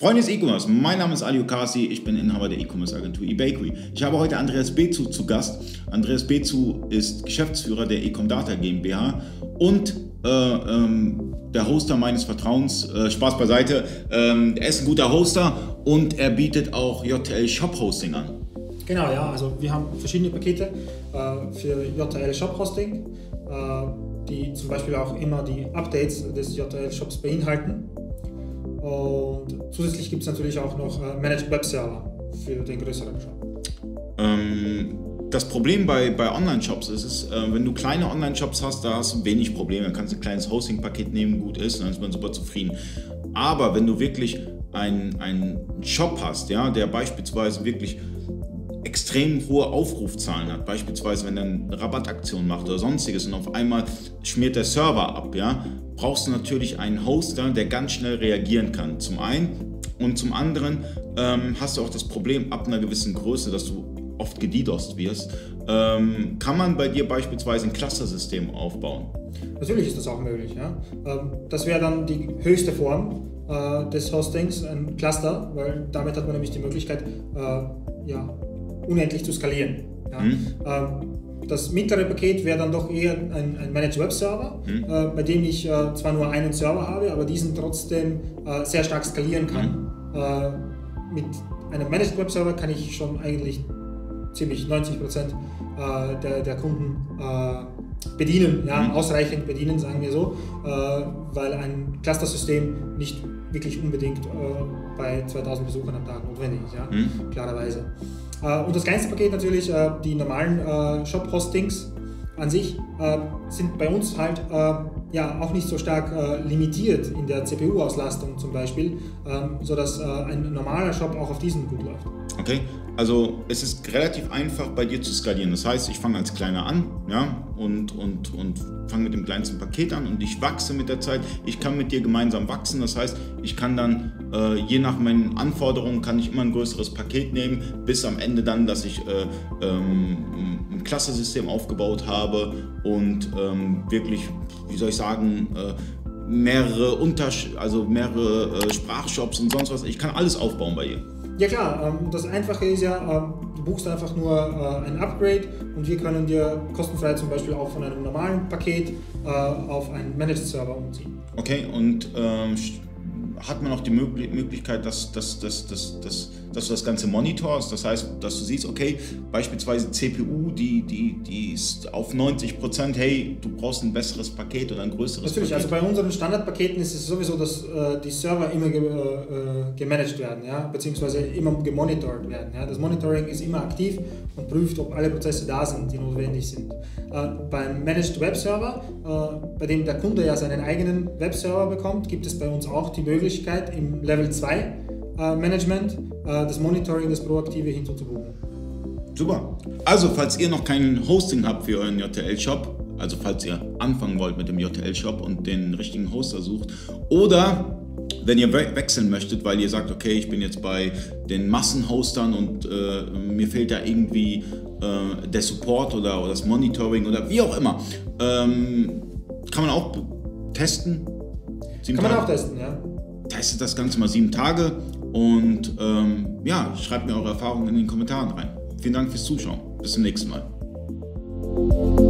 Freunde des E-Commerce, mein Name ist Ali Okasi, ich bin Inhaber der E-Commerce Agentur eBakery. Ich habe heute Andreas Bezu zu Gast. Andreas Bezu ist Geschäftsführer der Ecom Data GmbH und äh, ähm, der Hoster meines Vertrauens. Äh, Spaß beiseite. Ähm, er ist ein guter Hoster und er bietet auch JTL Shop Hosting an. Genau, ja, also wir haben verschiedene Pakete äh, für JTL Shop Hosting, äh, die zum Beispiel auch immer die Updates des JTL Shops beinhalten. Und zusätzlich gibt es natürlich auch noch äh, Managed Web Server für den größeren Shop. Ähm, das Problem bei, bei Online-Shops ist, ist äh, wenn du kleine Online-Shops hast, da hast du wenig Probleme. Dann kannst du ein kleines Hosting-Paket nehmen, gut ist, dann ist man super zufrieden. Aber wenn du wirklich einen Shop hast, ja, der beispielsweise wirklich extrem hohe Aufrufzahlen hat, beispielsweise wenn er eine Rabattaktion macht oder sonstiges und auf einmal schmiert der Server ab, ja, brauchst du natürlich einen Hoster, der ganz schnell reagieren kann. Zum einen und zum anderen ähm, hast du auch das Problem ab einer gewissen Größe, dass du oft gedidost wirst. Ähm, kann man bei dir beispielsweise ein Cluster-System aufbauen? Natürlich ist das auch möglich. Ja? Ähm, das wäre dann die höchste Form äh, des Hostings, ein Cluster, weil damit hat man nämlich die Möglichkeit, äh, ja, unendlich zu skalieren. Ja? Mhm. Ähm, das mittlere Paket wäre dann doch eher ein, ein Managed Web Server, mhm. äh, bei dem ich äh, zwar nur einen Server habe, aber diesen trotzdem äh, sehr stark skalieren kann. Mhm. Mit einem Managed Web Server kann ich schon eigentlich ziemlich 90 Prozent äh, der, der Kunden äh, bedienen, ja, mhm. ausreichend bedienen, sagen wir so, weil ein Cluster-System nicht wirklich unbedingt bei 2000 Besuchern am Tag notwendig ist, ja, mhm. klarerweise. Äh, und das kleinste Paket natürlich, äh, die normalen äh, Shop-Hostings an sich sind bei uns halt ja auch nicht so stark limitiert in der CPU-Auslastung zum Beispiel, ähm, sodass ein normaler Shop auch auf diesen gut läuft. Okay, also es ist relativ einfach bei dir zu skalieren. Das heißt, ich fange als Kleiner an ja, und, und, und fange mit dem kleinsten Paket an und ich wachse mit der Zeit. Ich kann mit dir gemeinsam wachsen. Das heißt, ich kann dann äh, je nach meinen Anforderungen kann ich immer ein größeres Paket nehmen, bis am Ende dann, dass ich äh, ähm, ein Klassensystem aufgebaut habe und ähm, wirklich, wie soll ich sagen, äh, mehrere Untersch also mehrere äh, Sprachshops und sonst was. Ich kann alles aufbauen bei ihr. Ja klar, ähm, das Einfache ist ja, ähm, du buchst einfach nur äh, ein Upgrade und wir können dir kostenfrei zum Beispiel auch von einem normalen Paket äh, auf einen Managed Server umziehen. Okay, und ähm, hat man auch die Möglichkeit, dass, dass, dass, dass, dass, dass du das Ganze monitorst. Das heißt, dass du siehst, okay, beispielsweise CPU, die, die, die ist auf 90 Prozent, hey, du brauchst ein besseres Paket oder ein größeres Natürlich, Paket. also bei unseren Standardpaketen ist es sowieso, dass äh, die Server immer ge, äh, gemanagt werden, ja, beziehungsweise immer gemonitort werden. Ja. Das Monitoring ist immer aktiv und prüft, ob alle Prozesse da sind, die notwendig sind. Äh, beim Managed Web Server, äh, bei dem der Kunde ja seinen eigenen Webserver bekommt, gibt es bei uns auch die Möglichkeit im Level 2 äh, Management das Monitoring, das Proaktive hinzuzubuchen. Super. Also, falls ihr noch kein Hosting habt für euren JTL-Shop, also falls ihr anfangen wollt mit dem JTL-Shop und den richtigen Hoster sucht, oder wenn ihr we wechseln möchtet, weil ihr sagt, okay, ich bin jetzt bei den Massenhostern und äh, mir fehlt da irgendwie äh, der Support oder, oder, das Monitoring oder wie auch immer, ähm, kann man auch testen. Sieben kann man Tage. auch testen, ja. Testet das Ganze mal sieben Tage und ähm, ja, schreibt mir eure Erfahrungen in den Kommentaren rein. Vielen Dank fürs Zuschauen. Bis zum nächsten Mal.